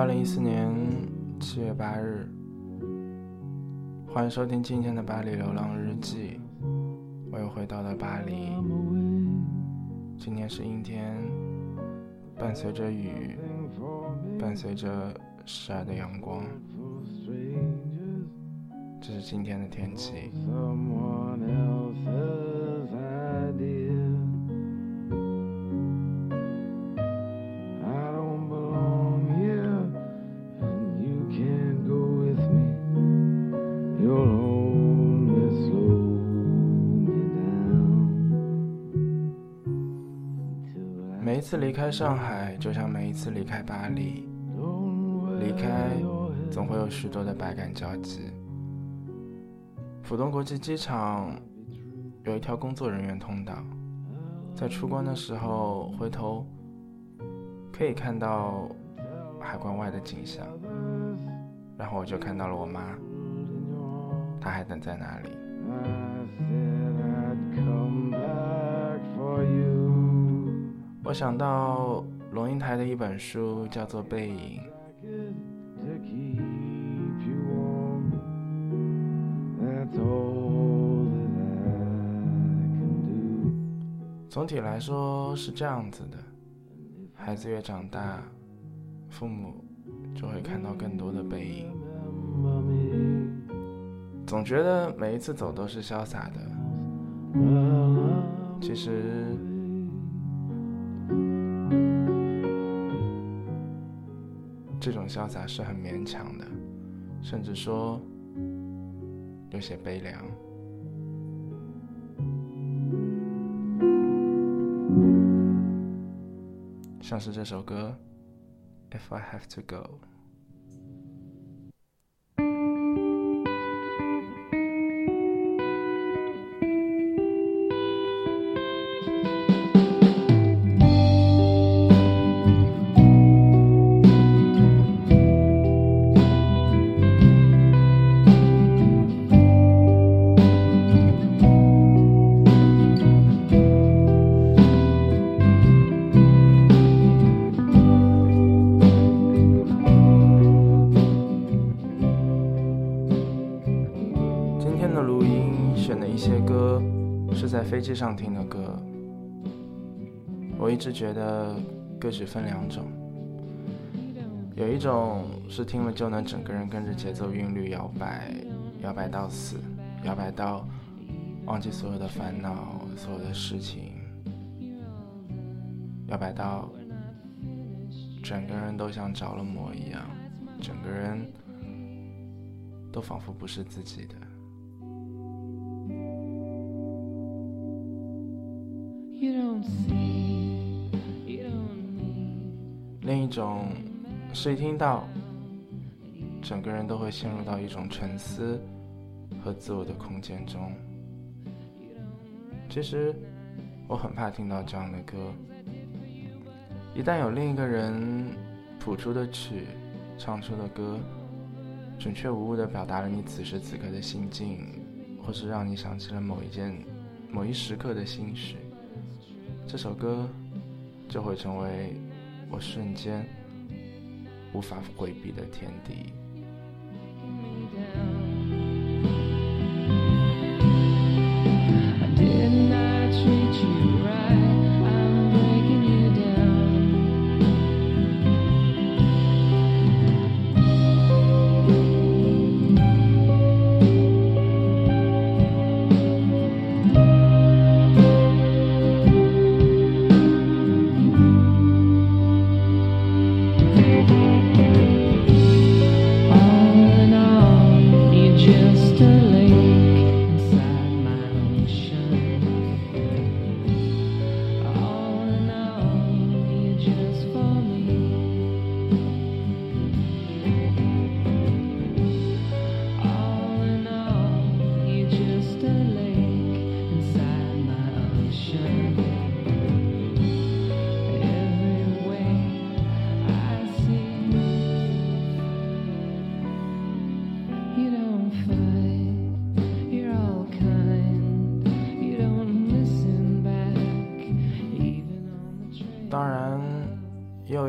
二零一四年七月八日，欢迎收听今天的巴黎流浪日记。我又回到了巴黎，今天是阴天，伴随着雨，伴随着时而的阳光，这是今天的天气。离开上海，就像每一次离开巴黎。离开，总会有许多的百感交集。浦东国际机场有一条工作人员通道，在出关的时候回头可以看到海关外的景象，然后我就看到了我妈，她还等在那里。我想到龙应台的一本书，叫做《背影》。总体来说是这样子的：孩子越长大，父母就会看到更多的背影。总觉得每一次走都是潇洒的，其实。这种潇洒是很勉强的，甚至说有些悲凉。像是这首歌《If I Have to Go》。上听的歌，我一直觉得歌曲分两种，有一种是听了就能整个人跟着节奏韵律摇摆，摇摆到死，摇摆到忘记所有的烦恼、所有的事情，摇摆到整个人都像着了魔一样，整个人都仿佛不是自己的。另一种是一听到，整个人都会陷入到一种沉思和自我的空间中。其实我很怕听到这样的歌，一旦有另一个人谱出的曲、唱出的歌，准确无误地表达了你此时此刻的心境，或是让你想起了某一件、某一时刻的心事。这首歌就会成为我瞬间无法回避的天敌。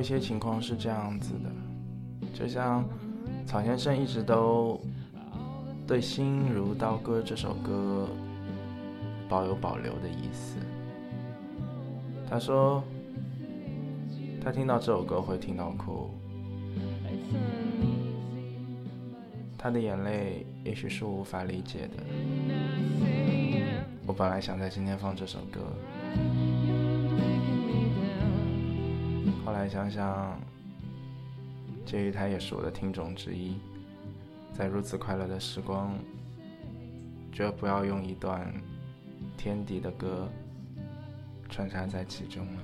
一些情况是这样子的，就像曹先生一直都对《心如刀割》这首歌保有保留的意思。他说，他听到这首歌会听到哭，他的眼泪也许是无法理解的。我本来想在今天放这首歌，后来想想，介于他也是我的听众之一，在如此快乐的时光，绝不要用一段天敌的歌。穿插在其中了。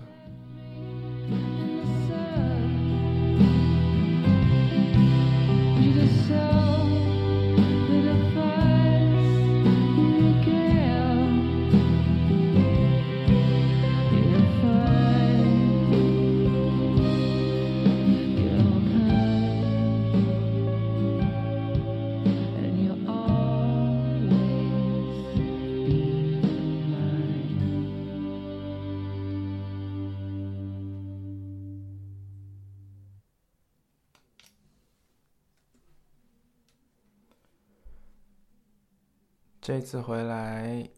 这次回来，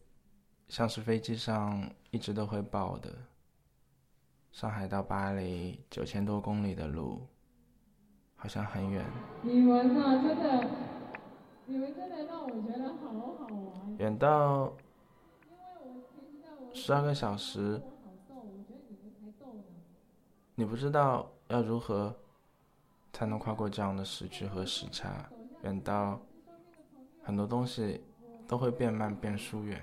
像是飞机上一直都会报的。上海到巴黎九千多公里的路，好像很远。你们啊，真的，你们真的让我觉得好好玩。远到十二个小时。你不知道要如何才能跨过这样的时区和时差，远到很多东西。都会变慢变疏远。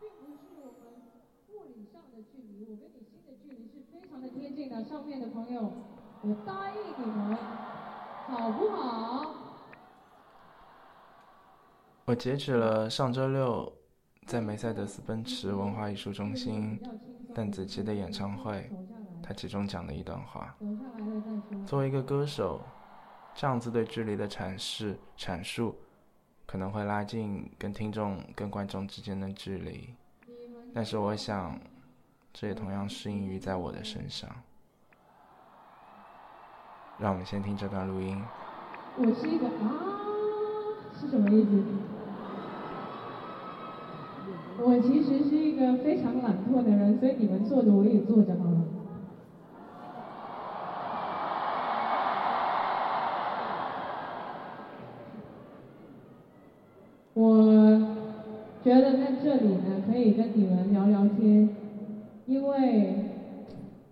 并不是我们物理上的距离，我跟你心的距离是非常的贴近的。上面的朋友，我答应你们，好不好？我截取了上周六在梅赛德斯奔驰文化艺术中心邓紫棋的演唱会，她其中讲的一段话。作为一个歌手，这样子对距离的阐释阐述。可能会拉近跟听众、跟观众之间的距离，但是我想，这也同样适应于在我的身上。让我们先听这段录音。我是一个啊，是什么意思？我其实是一个非常懒惰的人，所以你们坐着我也坐着好了。觉得在这里呢，可以跟你们聊聊天，因为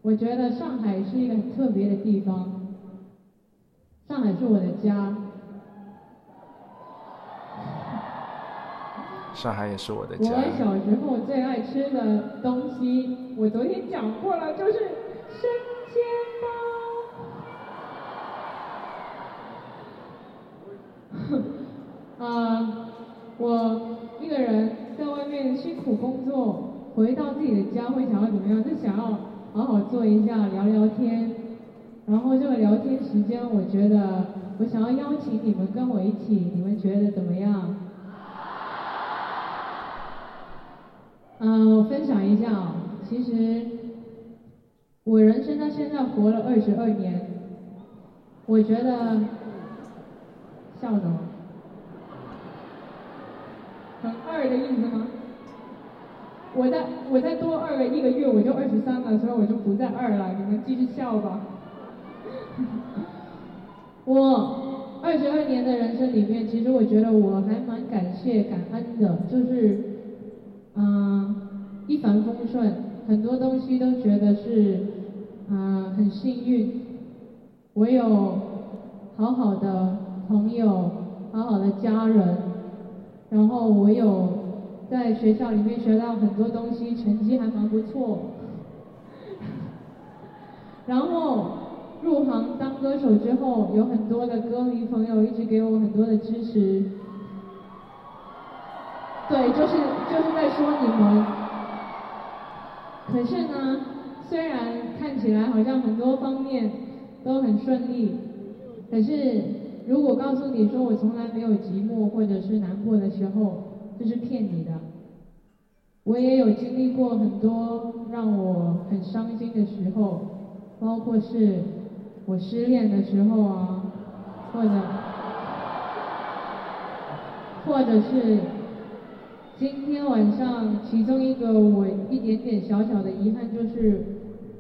我觉得上海是一个很特别的地方。上海是我的家。上海也是我的家。我小时候最爱吃的东西，我昨天讲过了，就是生煎包。啊，我。一个人在外面辛苦工作，回到自己的家会想要怎么样？就想要好好坐一下聊聊天。然后这个聊天时间，我觉得我想要邀请你们跟我一起，你们觉得怎么样？嗯，我分享一下啊，其实我人生到现在活了二十二年，我觉得笑什么？二的意思吗？我再我再多二个一个月，我就二十三了，所以我就不再二了。你们继续笑吧。我二十二年的人生里面，其实我觉得我还蛮感谢感恩的，就是嗯一帆风顺，很多东西都觉得是嗯很幸运。我有好好的朋友，好好的家人。然后我有在学校里面学到很多东西，成绩还蛮不错。然后入行当歌手之后，有很多的歌迷朋友一直给我很多的支持。对，就是就是在说你们。可是呢，虽然看起来好像很多方面都很顺利，可是。如果告诉你说我从来没有寂寞或者是难过的时候，这是骗你的。我也有经历过很多让我很伤心的时候，包括是我失恋的时候啊，或者或者是今天晚上其中一个我一点点小小的遗憾就是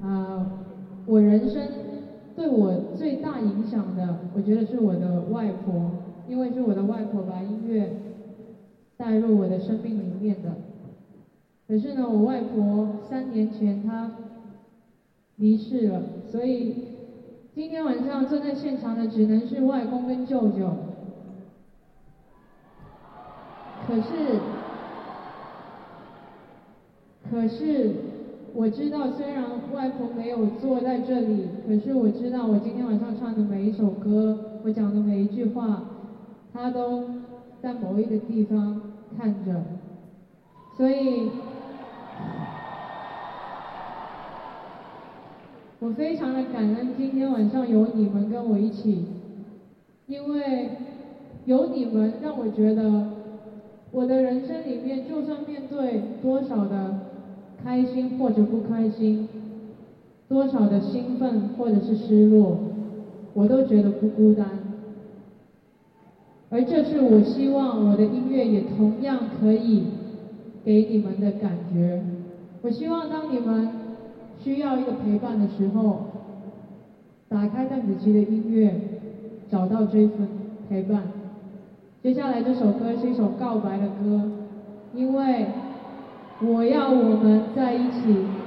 啊，我人生对我最大影响的，我觉得是我的外婆，因为是我的外婆把音乐带入我的生命里面的。可是呢，我外婆三年前她离世了，所以今天晚上坐在现场的只能是外公跟舅舅。可是，可是我知道，虽然外婆没有坐在这里，可是我知道我今天晚上唱的每一首歌，我讲的每一句话，她都在某一个地方看着，所以。我非常的感恩今天晚上有你们跟我一起，因为有你们让我觉得我的人生里面，就算面对多少的开心或者不开心，多少的兴奋或者是失落，我都觉得不孤单。而这是我希望我的音乐也同样可以给你们的感觉。我希望当你们。需要一个陪伴的时候，打开邓紫棋的音乐，找到这份陪伴。接下来这首歌是一首告白的歌，因为我要我们在一起。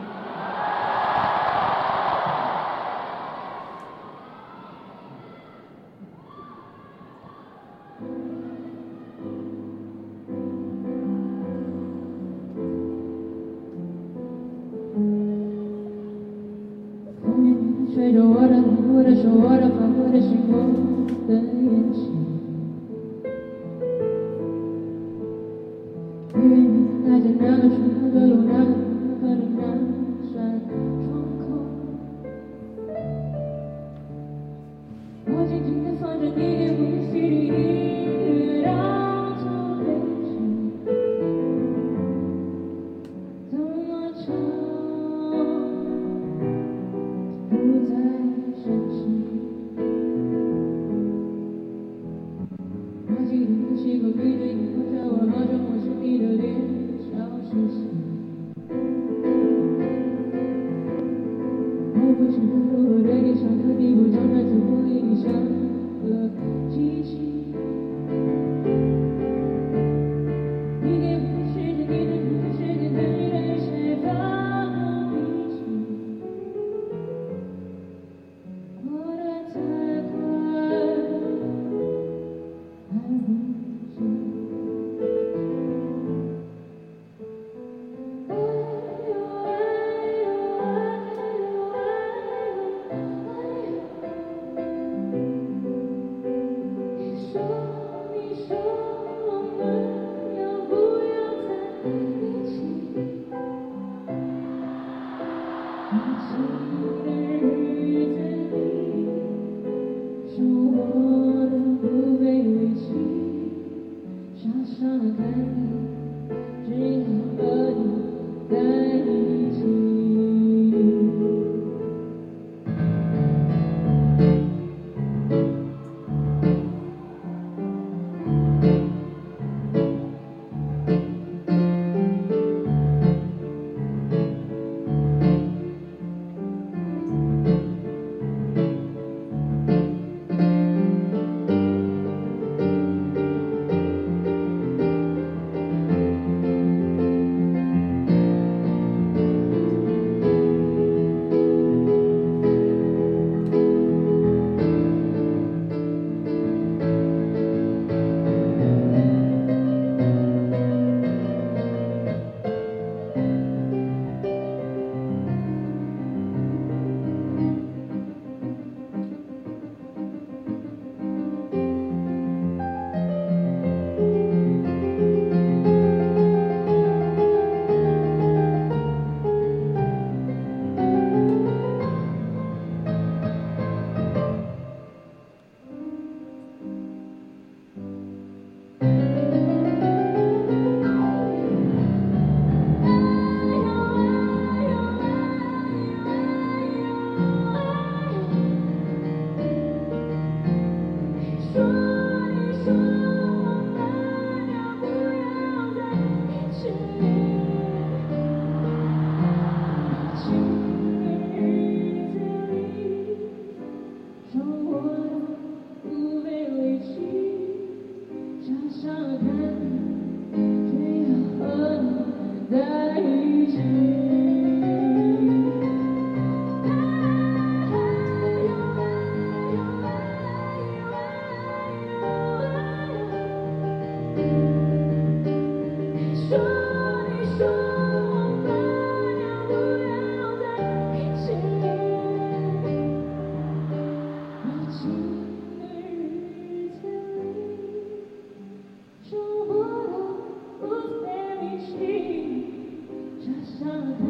傻傻的，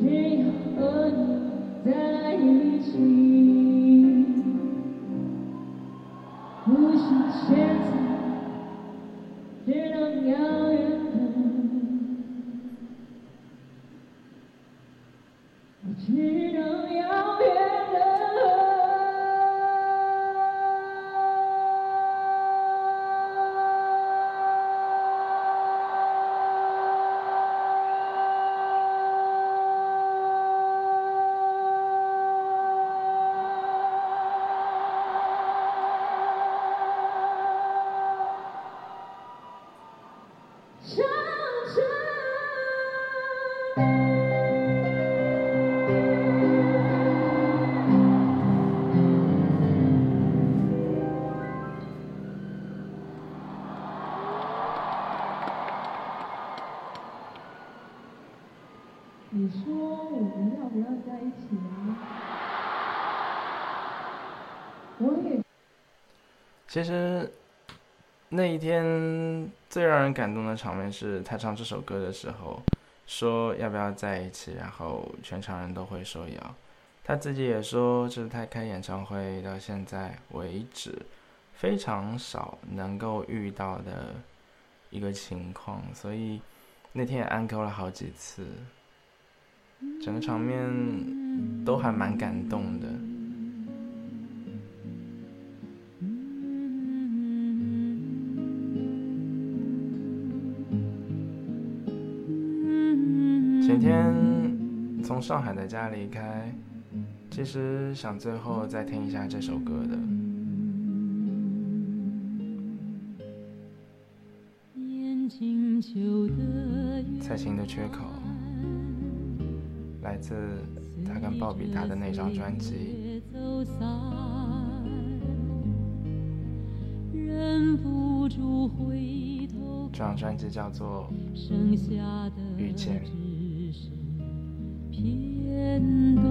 只要和你在一起，其实那一天最让人感动的场面是他唱这首歌的时候，说要不要在一起，然后全场人都会说要。他自己也说这是他开演唱会到现在为止非常少能够遇到的一个情况，所以那天也安扣了好几次，整个场面都还蛮感动的。天从上海的家离开，其实想最后再听一下这首歌的。蔡琴的缺口，来自他跟鲍比达的那张专辑。这张专辑叫做《遇见》。片段，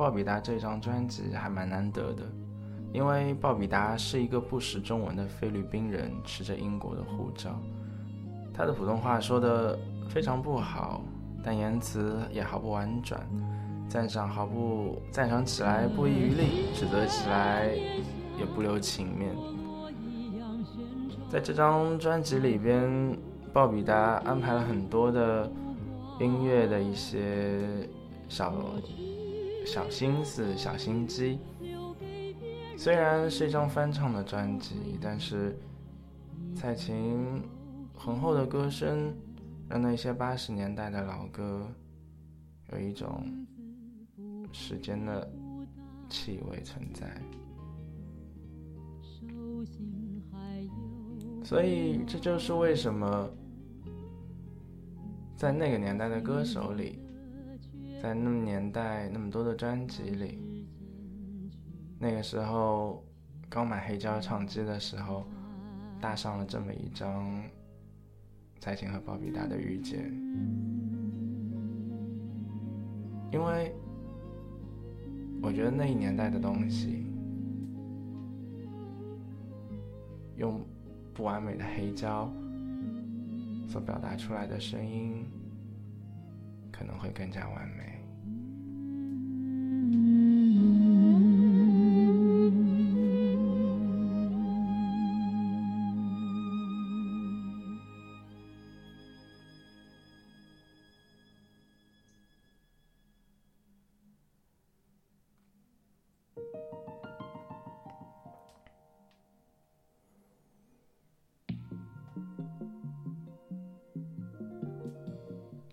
鲍比达这张专辑还蛮难得的，因为鲍比达是一个不识中文的菲律宾人，持着英国的护照，他的普通话说的非常不好，但言辞也毫不婉转，赞赏毫不赞赏起来不遗余力，指责起来也不留情面。在这张专辑里边，鲍比达安排了很多的音乐的一些。小小心思、小心机，虽然是一张翻唱的专辑，但是蔡琴浑厚的歌声，让那些八十年代的老歌有一种时间的气味存在。所以，这就是为什么在那个年代的歌手里，在那么年代那么多的专辑里，那个时候刚买黑胶唱机的时候，搭上了这么一张蔡琴和鲍比达的遇见，因为我觉得那一年代的东西，用。不完美的黑胶所表达出来的声音，可能会更加完美。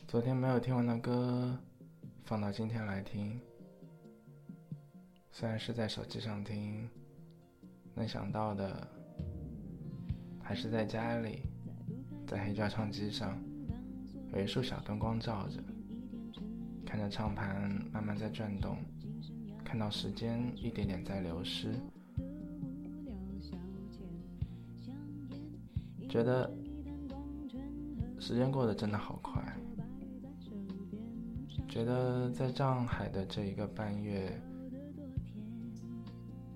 昨天没有听完的歌，放到今天来听。虽然是在手机上听，能想到的还是在家里，在黑胶唱机上，有一束小灯光照着，看着唱盘慢慢在转动，看到时间一点点在流失，觉得时间过得真的好快。觉得在上海的这一个半月，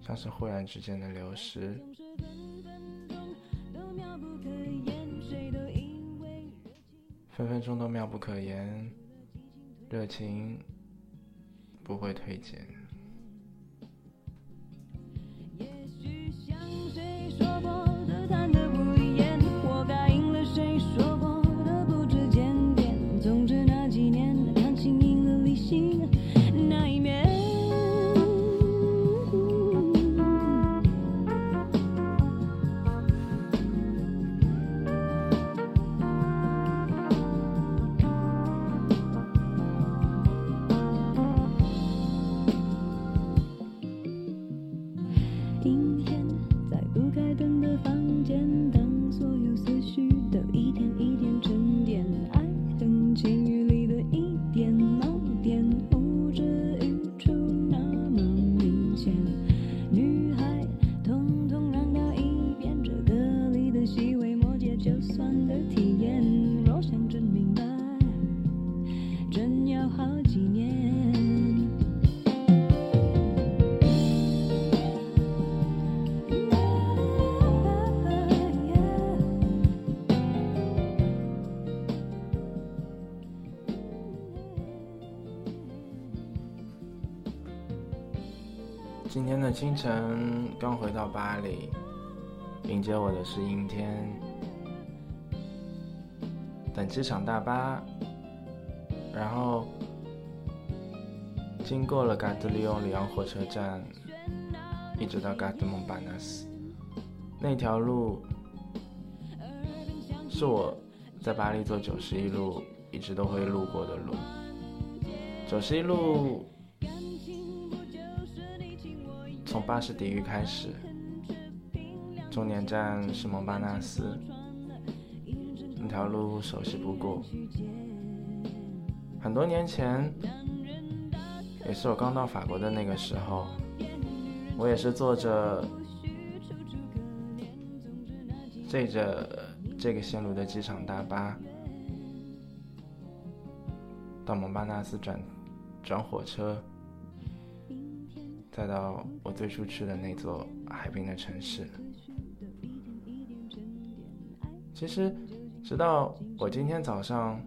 像是忽然之间的流失，分分钟都妙不可言，热情不会退减。清晨，刚回到巴黎，迎接我的是阴天。等机场大巴，然后经过了嘎德利翁里昂火车站，一直到嘎德蒙巴纳斯。那条路是我在巴黎坐九十一路一直都会路过的路。九十一路。从巴士底狱开始，终点站是蒙巴纳斯，那条路熟悉不过。很多年前，也是我刚到法国的那个时候，我也是坐着这着这个线路的机场大巴到蒙巴纳斯转转火车。再到我最初去的那座海滨的城市。其实，直到我今天早上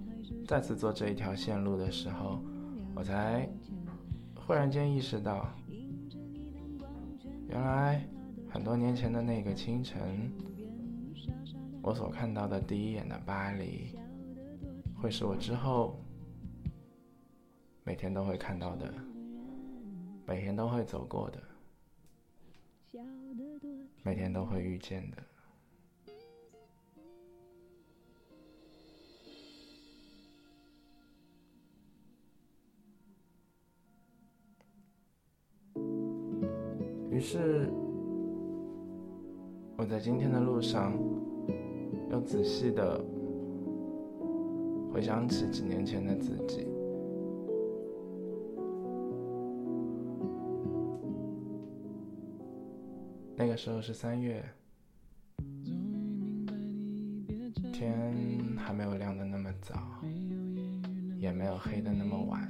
再次坐这一条线路的时候，我才忽然间意识到，原来很多年前的那个清晨，我所看到的第一眼的巴黎，会是我之后每天都会看到的。每天都会走过的。每天都会遇见的。于是我在今天的路上又仔细的回想起几年前的自己。那个时候是三月，天还没有亮的那么早，也没有黑的那么晚。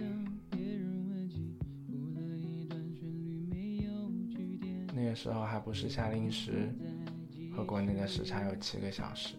那个时候还不是夏令时，和国内的时差有七个小时。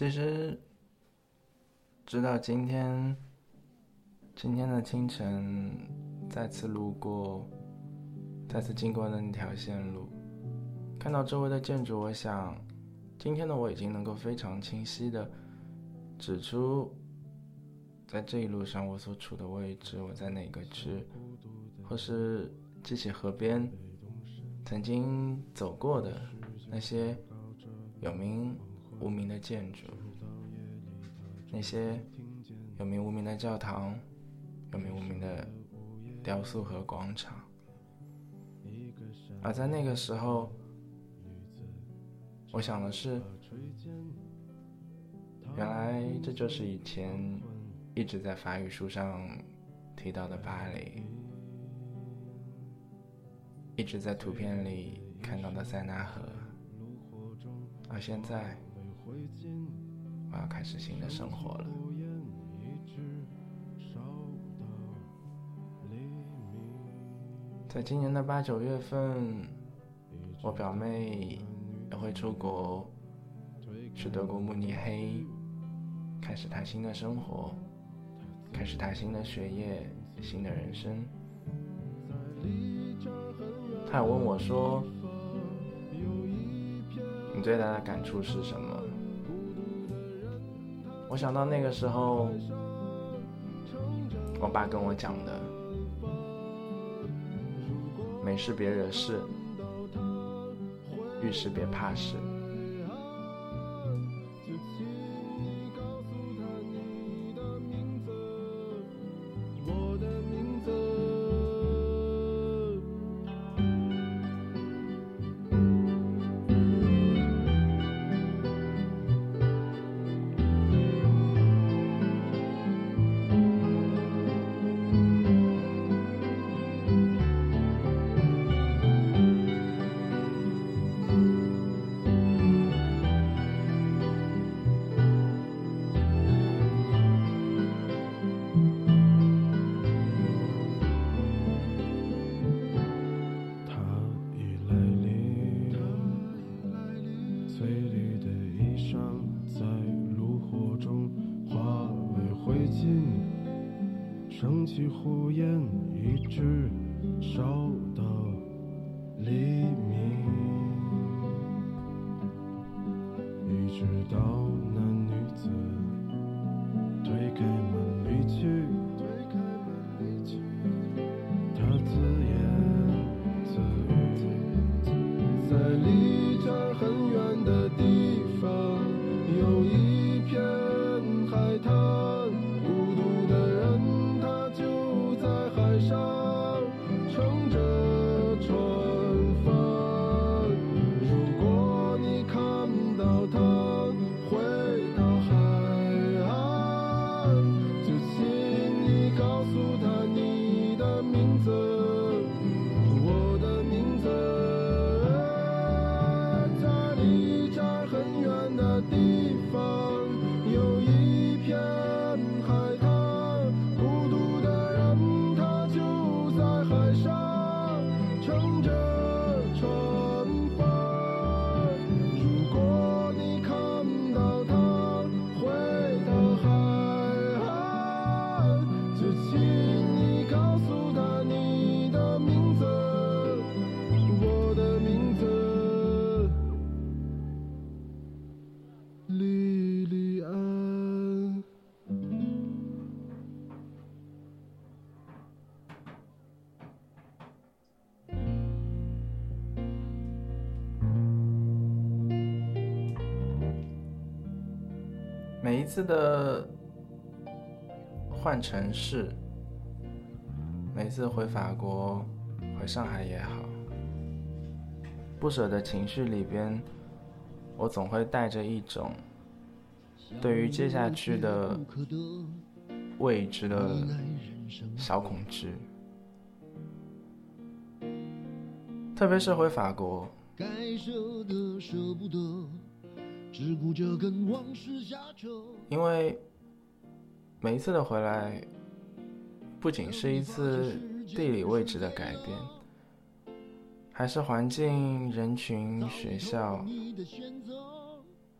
其实，直到今天，今天的清晨，再次路过，再次经过的那条线路，看到周围的建筑，我想，今天的我已经能够非常清晰的指出，在这一路上我所处的位置，我在哪个区，或是记起河边曾经走过的那些有名。无名的建筑，那些有名无名的教堂，有名无名的雕塑和广场。而在那个时候，我想的是，原来这就是以前一直在法语书上提到的巴黎，一直在图片里看到的塞纳河。而现在，我要开始新的生活了。在今年的八九月份，我表妹也会出国，去德国慕尼黑，开始她新的生活，开始她新的学业，新的人生。她还问我说。你最大的感触是什么？我想到那个时候，我爸跟我讲的：“没事别惹事，遇事别怕事。”近，升起火焰，一直烧到黎明，一直到那女子推开门离去。次的换城市，每次回法国、回上海也好，不舍的情绪里边，我总会带着一种对于接下去的未知的小恐惧，特别是回法国。只顾着跟往事瞎扯因为每一次的回来，不仅是一次地理位置的改变，还是环境、人群、学校，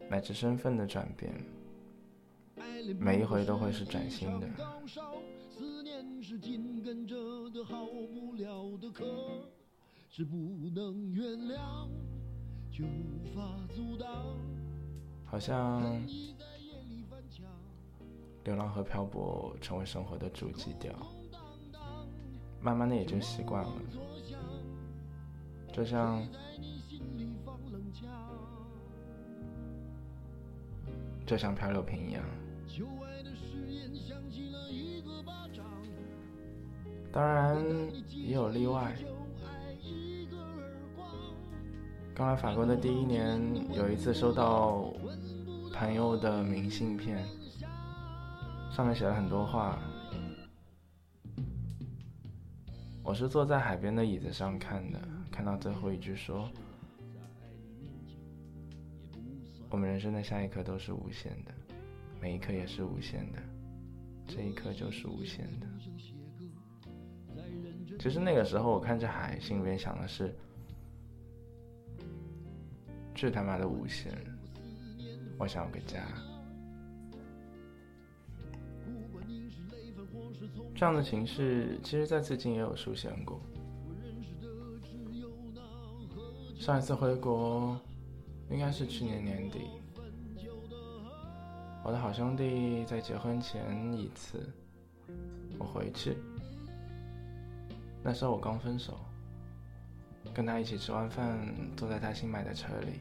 乃至身份的转变。每一回都会是崭新的。是不能原谅，就无法阻挡。好像流浪和漂泊成为生活的主基调，慢慢的也就习惯了，就像就像漂流瓶一样，当然也有例外。刚来法国的第一年，有一次收到朋友的明信片，上面写了很多话。我是坐在海边的椅子上看的，看到最后一句说：“我们人生的下一刻都是无限的，每一刻也是无限的，这一刻就是无限的。”其实那个时候，我看着海，心里面想的是：这他妈的无限！我想要个家。这样的情绪，其实在最近也有出现过。上一次回国，应该是去年年底。我的好兄弟在结婚前一次，我回去。那时候我刚分手，跟他一起吃完饭，坐在他新买的车里，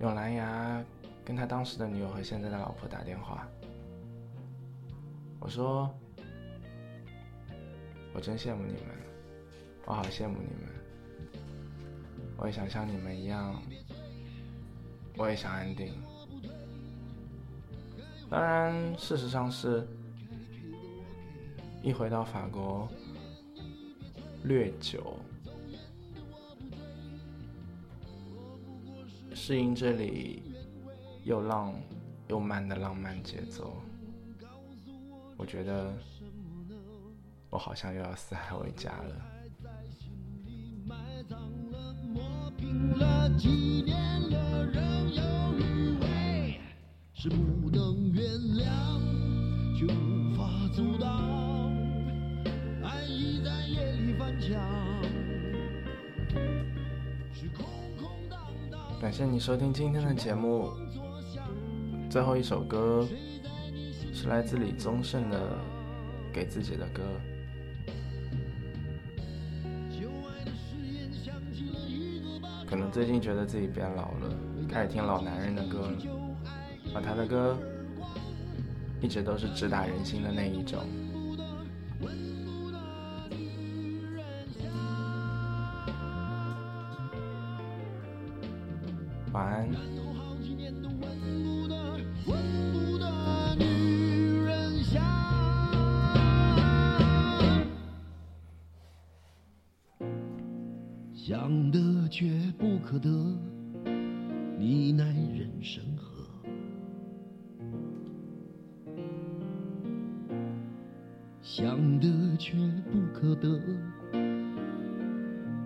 用蓝牙跟他当时的女友和现在的老婆打电话。我说：“我真羡慕你们，我好羡慕你们，我也想像你们一样，我也想安定。当然，事实上是，一回到法国。”略久，适应这里又浪又慢的浪漫节奏，我觉得我好像又要四海为家了。是不能原谅，却无法阻挡。感谢你收听今天的节目。最后一首歌是来自李宗盛的《给自己的歌》。可能最近觉得自己变老了，开始听老男人的歌了，而他的歌一直都是直达人心的那一种。晚安。想得却不可得，你奈人生何？想得却不可得，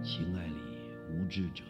情爱里无知者。